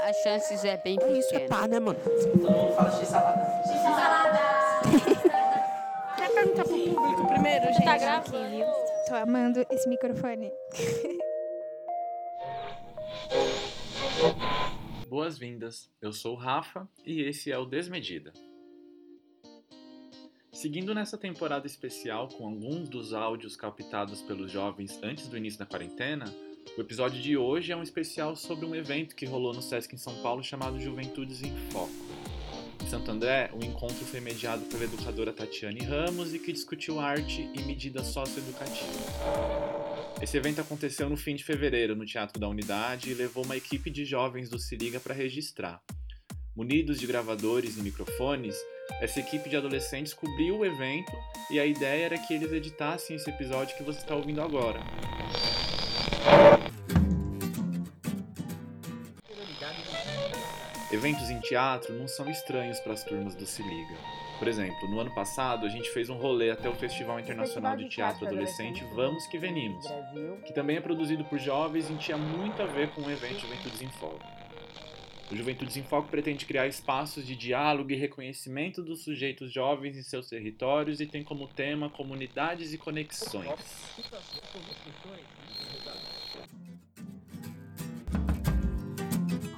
As chances é bem pequena. Isso é pá, né, mano? Então fala x-salada. Quer perguntar pro público primeiro, gente? Tá gravando. Tô amando esse microfone. Boas-vindas, eu sou o Rafa e esse é o Desmedida. Seguindo nessa temporada especial com alguns dos áudios captados pelos jovens antes do início da quarentena, o episódio de hoje é um especial sobre um evento que rolou no Sesc em São Paulo chamado Juventudes em Foco. Em Santo André, o encontro foi mediado pela educadora Tatiane Ramos e que discutiu arte e medidas socioeducativas. Esse evento aconteceu no fim de fevereiro no Teatro da Unidade e levou uma equipe de jovens do Se Liga para registrar. Munidos de gravadores e microfones, essa equipe de adolescentes cobriu o evento e a ideia era que eles editassem esse episódio que você está ouvindo agora. Eventos em teatro não são estranhos para as turmas do Se Liga. Por exemplo, no ano passado a gente fez um rolê até o Festival Internacional de Teatro Adolescente Vamos Que Venimos, que também é produzido por jovens e tinha muito a ver com o evento Juventudes em Foco. O Juventudes em Foco pretende criar espaços de diálogo e reconhecimento dos sujeitos jovens em seus territórios e tem como tema comunidades e conexões.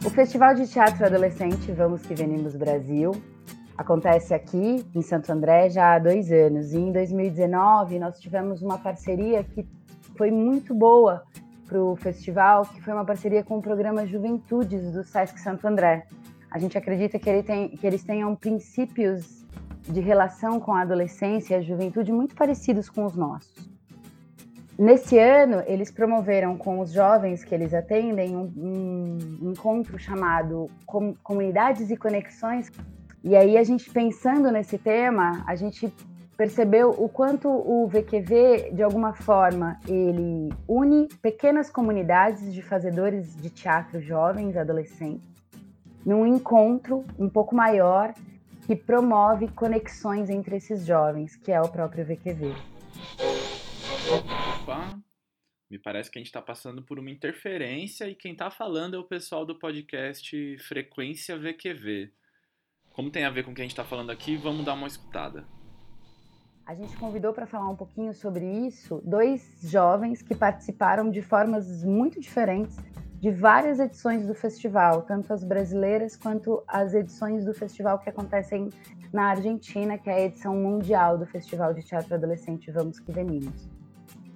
O Festival de Teatro Adolescente Vamos Que Venimos Brasil acontece aqui em Santo André já há dois anos. E em 2019 nós tivemos uma parceria que foi muito boa para o festival, que foi uma parceria com o programa Juventudes do Sesc Santo André. A gente acredita que, ele tem, que eles tenham princípios de relação com a adolescência e a juventude muito parecidos com os nossos. Nesse ano, eles promoveram com os jovens que eles atendem um, um encontro chamado Com Comunidades e Conexões. E aí, a gente pensando nesse tema, a gente percebeu o quanto o VQV, de alguma forma, ele une pequenas comunidades de fazedores de teatro jovens, adolescentes, num encontro um pouco maior que promove conexões entre esses jovens, que é o próprio VQV. Opa, me parece que a gente está passando por uma interferência e quem está falando é o pessoal do podcast Frequência VQV. Como tem a ver com o que a gente está falando aqui, vamos dar uma escutada. A gente convidou para falar um pouquinho sobre isso dois jovens que participaram de formas muito diferentes de várias edições do festival, tanto as brasileiras quanto as edições do festival que acontecem na Argentina, que é a edição mundial do Festival de Teatro Adolescente Vamos Que Venimos.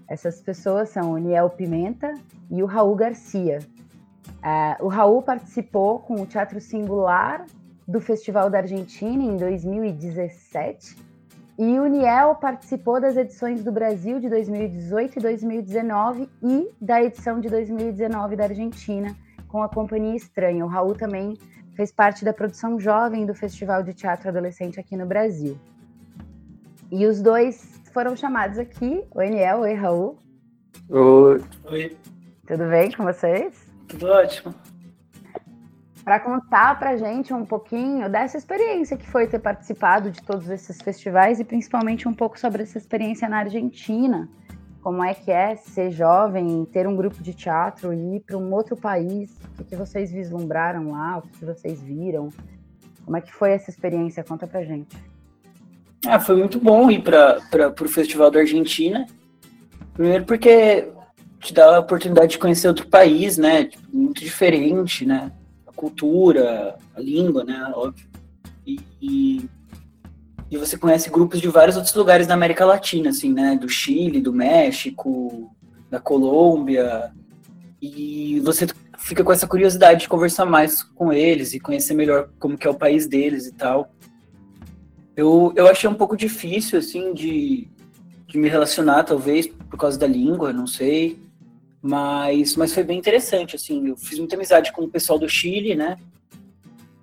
Essas pessoas são o Niel Pimenta e o Raul Garcia. Uh, o Raul participou com o Teatro Singular do Festival da Argentina em 2017 e o Niel participou das edições do Brasil de 2018 e 2019 e da edição de 2019 da Argentina com a Companhia Estranha. O Raul também fez parte da produção jovem do Festival de Teatro Adolescente aqui no Brasil. E os dois foram chamados aqui. Oi, Niel. Oi, Raul. Oi. Oi. Tudo bem com vocês? Tudo ótimo para contar para gente um pouquinho dessa experiência que foi ter participado de todos esses festivais e principalmente um pouco sobre essa experiência na Argentina. Como é que é ser jovem, ter um grupo de teatro e ir para um outro país? O que, vocês vislumbraram lá? O que, que vocês viram? Como é que foi essa experiência? Conta pra gente. Ah, foi muito bom ir para o Festival da Argentina. Primeiro porque te dá a oportunidade de conhecer outro país, né? Tipo, muito diferente, né? Cultura, a língua, né, óbvio. E, e, e, você conhece grupos de vários outros lugares da América Latina, assim, né, do Chile, do México, da Colômbia, e você fica com essa curiosidade de conversar mais com eles e conhecer melhor como que é o país deles e tal. Eu, eu achei um pouco difícil, assim, de, de me relacionar, talvez, por causa da língua, não sei. Mas, mas foi bem interessante, assim, eu fiz muita amizade com o pessoal do Chile, né?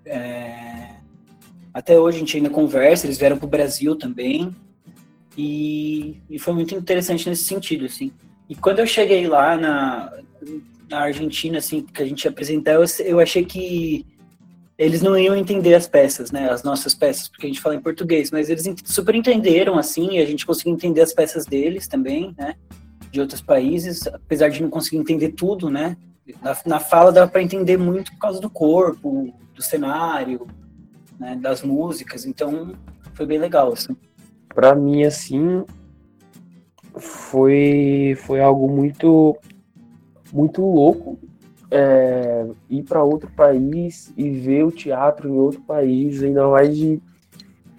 É... Até hoje a gente ainda conversa, eles vieram para o Brasil também. E, e foi muito interessante nesse sentido, assim. E quando eu cheguei lá na, na Argentina, assim, que a gente ia apresentar, eu, eu achei que eles não iam entender as peças, né? As nossas peças, porque a gente fala em português, mas eles super entenderam, assim, e a gente conseguiu entender as peças deles também, né? De outros países, apesar de não conseguir entender tudo, né? Na, na fala dava para entender muito por causa do corpo, do cenário, né? das músicas, então foi bem legal, assim. Para mim, assim, foi, foi algo muito, muito louco é, ir para outro país e ver o teatro em outro país, ainda mais de,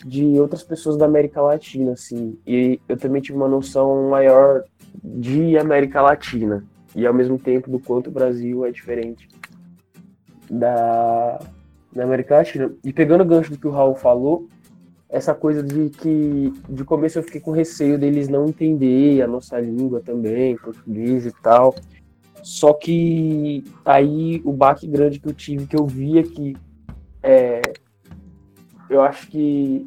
de outras pessoas da América Latina, assim. E eu também tive uma noção maior de América Latina e ao mesmo tempo do quanto o Brasil é diferente da, da América Latina. E pegando o gancho do que o Raul falou, essa coisa de que de começo eu fiquei com receio deles não entender a nossa língua também, português e tal. Só que aí o baque grande que eu tive, que eu via que é, eu acho que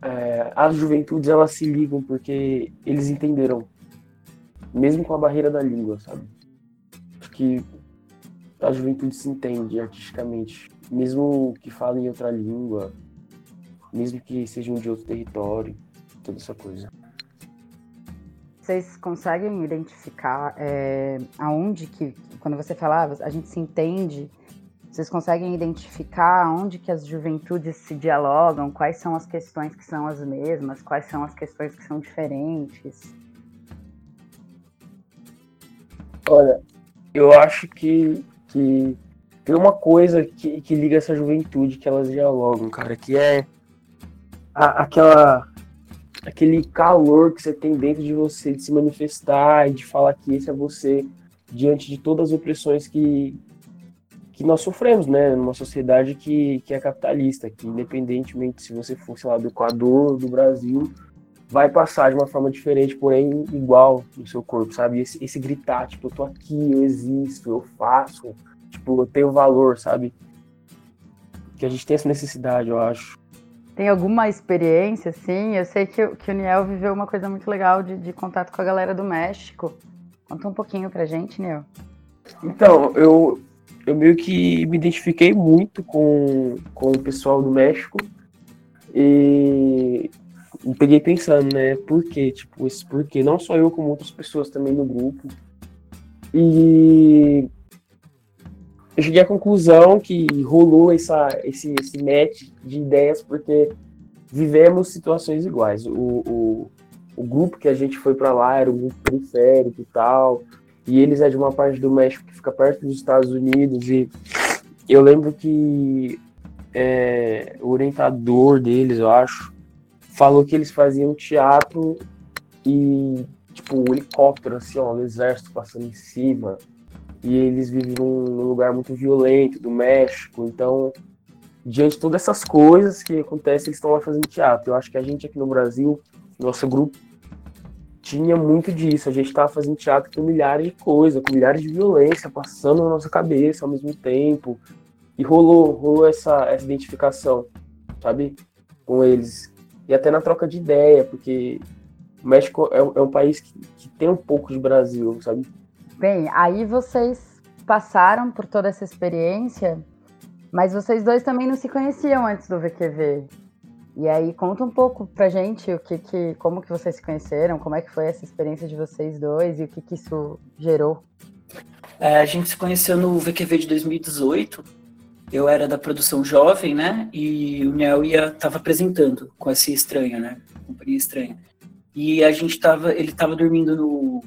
é, as juventudes elas se ligam porque eles entenderam, mesmo com a barreira da língua, sabe? Acho que a juventude se entende artisticamente, mesmo que falem outra língua, mesmo que sejam de outro território, toda essa coisa. Vocês conseguem identificar é, aonde que, quando você falava, a gente se entende, vocês conseguem identificar onde que as juventudes se dialogam, quais são as questões que são as mesmas, quais são as questões que são diferentes? Olha, eu acho que, que tem uma coisa que, que liga essa juventude que elas dialogam, cara, que é a, aquela aquele calor que você tem dentro de você de se manifestar e de falar que esse é você diante de todas as opressões que que nós sofremos, né, numa sociedade que, que é capitalista, que independentemente se você for, sei lá, do Equador, do Brasil, vai passar de uma forma diferente, porém igual no seu corpo, sabe? Esse, esse gritar, tipo, eu tô aqui, eu existo, eu faço, tipo, eu tenho valor, sabe? Que a gente tem essa necessidade, eu acho. Tem alguma experiência, assim? Eu sei que, que o Niel viveu uma coisa muito legal de, de contato com a galera do México. Conta um pouquinho pra gente, Niel. Então, eu, eu meio que me identifiquei muito com, com o pessoal do México e me peguei pensando, né, por quê? Tipo, esse porquê, não só eu, como outras pessoas também no grupo. E eu cheguei à conclusão que rolou essa, esse, esse match de ideias porque vivemos situações iguais. O, o, o grupo que a gente foi para lá era um grupo periférico e tal, e eles é de uma parte do México que fica perto dos Estados Unidos, e eu lembro que é, o orientador deles, eu acho, falou que eles faziam teatro e, tipo, um helicóptero, assim, ó, o exército passando em cima, e eles vivem num, num lugar muito violento do México, então diante de todas essas coisas que acontecem, eles estão lá fazendo teatro. Eu acho que a gente aqui no Brasil, nosso grupo, tinha muito disso. A gente estava fazendo teatro com milhares de coisas, com milhares de violência passando na nossa cabeça ao mesmo tempo. E rolou, rolou essa, essa identificação, sabe? Com eles. E até na troca de ideia, porque o México é, é um país que, que tem um pouco de Brasil, sabe? Bem, aí vocês passaram por toda essa experiência, mas vocês dois também não se conheciam antes do VQV. E aí conta um pouco pra gente o que, que como que vocês se conheceram, como é que foi essa experiência de vocês dois e o que, que isso gerou. É, a gente se conheceu no VQV de 2018. Eu era da produção jovem, né? E o Nel ia tava apresentando com esse estranho, né? Companhia estranha. E a gente tava, ele tava dormindo no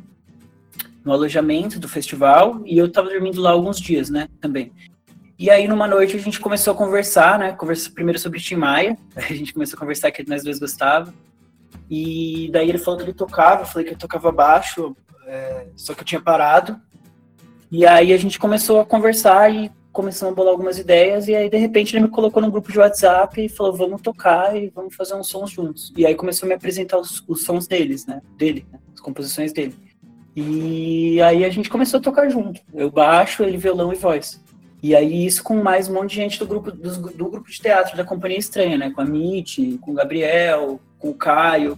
no alojamento do festival e eu tava dormindo lá alguns dias, né, também. E aí, numa noite, a gente começou a conversar, né? Conversar primeiro sobre Tim Maia. A gente começou a conversar que nós dois gostava. E daí ele falou que ele tocava, eu falei que eu tocava baixo, é, só que eu tinha parado. E aí a gente começou a conversar e começamos a bolar algumas ideias. E aí, de repente, ele me colocou num grupo de WhatsApp e falou: vamos tocar e vamos fazer uns sons juntos. E aí começou a me apresentar os, os sons deles, né? Dele, né? as composições dele. E aí a gente começou a tocar junto. Eu baixo, ele violão e voz. E aí isso com mais um monte de gente do grupo, do, do grupo de teatro da Companhia Estranha, né? Com a Mitty, com o Gabriel, com o Caio.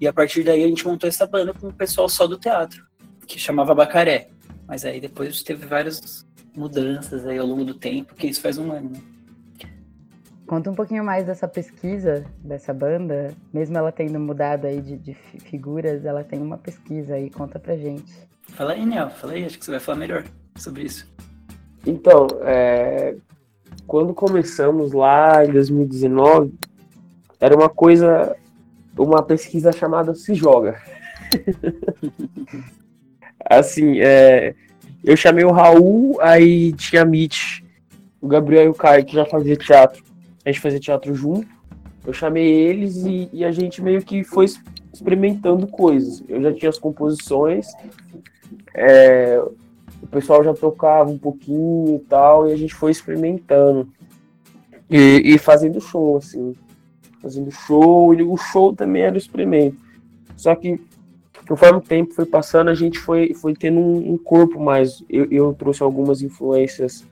E a partir daí a gente montou essa banda com o pessoal só do teatro, que chamava Bacaré. Mas aí depois teve várias mudanças aí ao longo do tempo, que isso faz um ano. Conta um pouquinho mais dessa pesquisa dessa banda, mesmo ela tendo mudado aí de, de figuras, ela tem uma pesquisa aí, conta pra gente. Fala aí, Niel, fala aí, acho que você vai falar melhor sobre isso. Então, é, quando começamos lá em 2019, era uma coisa, uma pesquisa chamada Se Joga. assim, é, eu chamei o Raul, aí tinha a Mitch, o Gabriel e o Caio, que já fazia teatro. A gente fazia teatro junto. Eu chamei eles e, e, a gente meio que foi experimentando coisas. Eu já tinha as composições, é, o pessoal já tocava um pouquinho e tal, e a gente foi experimentando. E, e fazendo show, assim. Fazendo show, e o show também era o experimento. Só que conforme o tempo foi passando, a gente foi, foi tendo um, um corpo mais. Eu, eu, trouxe algumas influências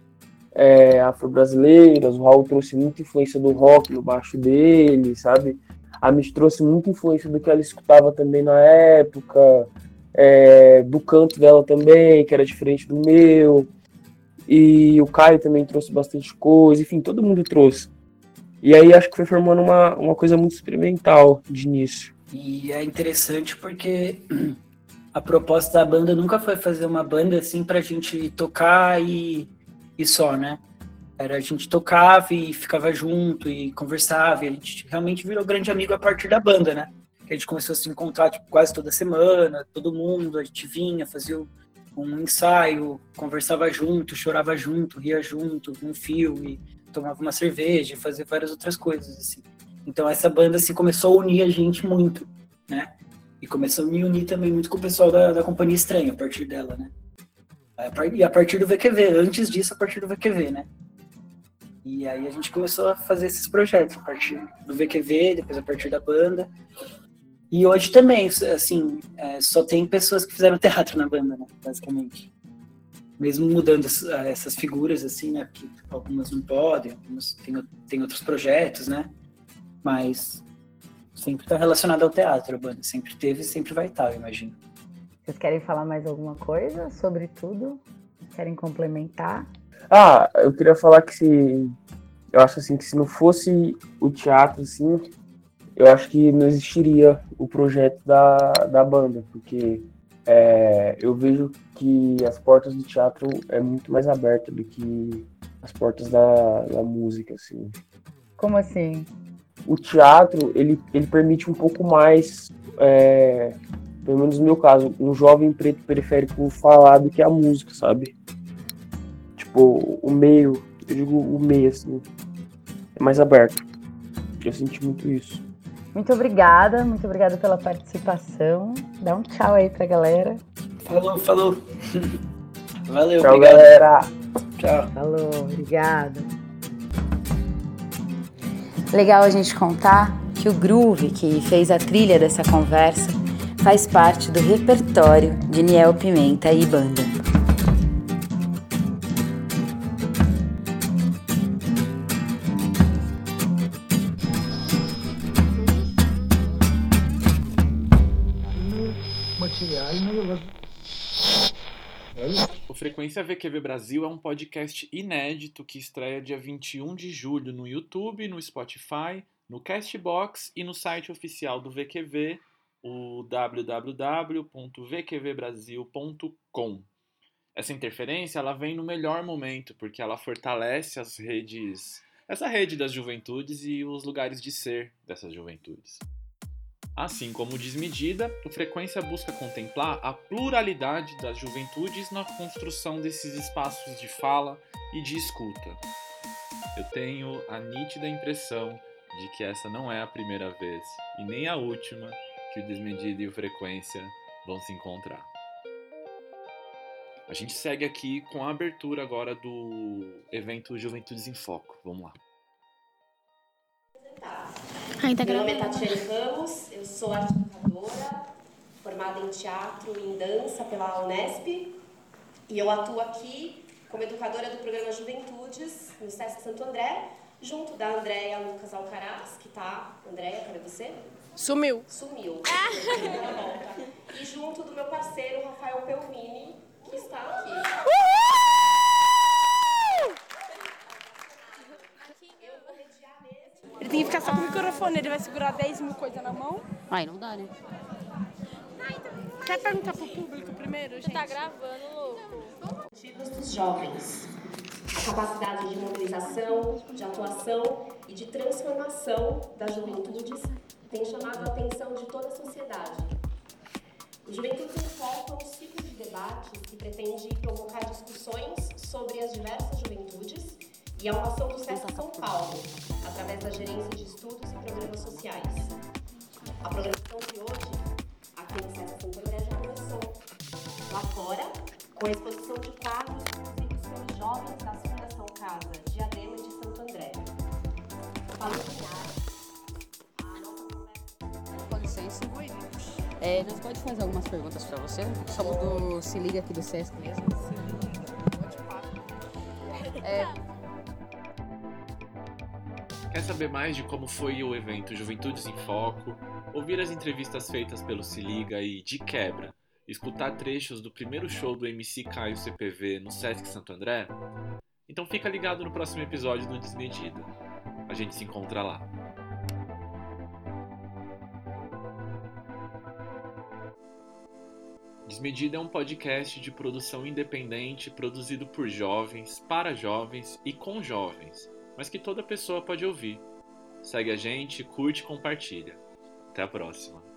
é, afro-brasileiras, o Raul trouxe muita influência do rock no baixo dele, sabe? A Mitch trouxe muita influência do que ela escutava também na época, é, do canto dela também, que era diferente do meu. E o Caio também trouxe bastante coisa, enfim, todo mundo trouxe. E aí acho que foi formando uma, uma coisa muito experimental de início. E é interessante porque a proposta da banda nunca foi fazer uma banda assim pra gente tocar e, e só, né? Era a gente tocava e ficava junto e conversava, e a gente realmente virou grande amigo a partir da banda, né? A gente começou a se encontrar tipo, quase toda semana, todo mundo, a gente vinha, fazia um ensaio, conversava junto, chorava junto, ria junto, um filme, tomava uma cerveja, fazia várias outras coisas assim. Então essa banda assim começou a unir a gente muito, né? E começou a me unir também muito com o pessoal da, da Companhia Estranha a partir dela, né? E a partir do VQV, antes disso a partir do VQV, né? E aí a gente começou a fazer esses projetos a partir do VQV, depois a partir da banda. E hoje também, assim, é, só tem pessoas que fizeram teatro na banda, né? Basicamente. Mesmo mudando essas figuras, assim, né? Porque algumas não podem, algumas tem, tem outros projetos, né? Mas sempre está relacionado ao teatro, a banda sempre teve e sempre vai estar, eu imagino. Vocês querem falar mais alguma coisa sobre tudo? Querem complementar? Ah, eu queria falar que se eu acho assim que se não fosse o teatro assim, eu acho que não existiria o projeto da, da banda, porque é, eu vejo que as portas do teatro é muito mais aberta do que as portas da, da música, assim. Como assim? O teatro ele, ele permite um pouco mais, é, pelo menos no meu caso, um jovem preto periférico falar do que a música, sabe? Tipo, o meio, eu digo o meio, assim, é mais aberto. Eu senti muito isso. Muito obrigada, muito obrigada pela participação. Dá um tchau aí pra galera. Falou, falou. Valeu, tchau, obrigado. galera. Tchau. Falou, obrigada. Legal a gente contar que o groove que fez a trilha dessa conversa faz parte do repertório de Niel Pimenta e banda. O Frequência VQV Brasil é um podcast inédito que estreia dia 21 de julho no YouTube, no Spotify, no Castbox e no site oficial do VQV, o www.vqvbrasil.com. Essa interferência ela vem no melhor momento, porque ela fortalece as redes, essa rede das juventudes e os lugares de ser dessas juventudes. Assim como Desmedida, o Frequência busca contemplar a pluralidade das juventudes na construção desses espaços de fala e de escuta. Eu tenho a nítida impressão de que essa não é a primeira vez e nem a última que o Desmedida e o Frequência vão se encontrar. A gente segue aqui com a abertura agora do evento Juventudes em Foco. Vamos lá. Ai, tá Meu nome é. Tatiane Ramos, eu sou arte educadora, formada em teatro e em dança pela Unesp, e eu atuo aqui como educadora do programa Juventudes no Sesc Santo André, junto da Andréia Lucas Alcaraz, que tá. Andréia, cadê você? Sumiu. Sumiu. Ela volta. E junto do meu parceiro Rafael Pelvini, que está aqui. Eu mesmo. tem que ficar só com o microfone, ele vai segurar 10 mil coisas na mão. Aí não dá, né? Quer perguntar pro público primeiro, gente? Tá gravando, louco. Objetivos dos jovens. A capacidade de mobilização, de atuação e de transformação das juventudes tem chamado a atenção de toda a sociedade. O Juventude em Foco é um ciclo de debates que pretende provocar discussões sobre as diversas juventudes e é uma ação do SESC São Paulo, através da gerência de estudos e programas sociais. A programação de hoje, aqui no SESC Santo André, já começou. Lá fora, com a exposição de quadros produzidos pelos jovens da Fundação Casa Diadema de Santo André. Para iluminar a nossa conversa. Com licença. É, nós pode fazer algumas perguntas para você? Somos do Se Liga aqui do Sesc mesmo. É, Quer saber mais de como foi o evento Juventudes em Foco? Ouvir as entrevistas feitas pelo Se Liga e, de quebra, escutar trechos do primeiro show do MC Caio CPV no Sesc Santo André? Então fica ligado no próximo episódio do Desmedida. A gente se encontra lá. Desmedida é um podcast de produção independente produzido por jovens, para jovens e com jovens, mas que toda pessoa pode ouvir. Segue a gente, curte e compartilha. Até a próxima.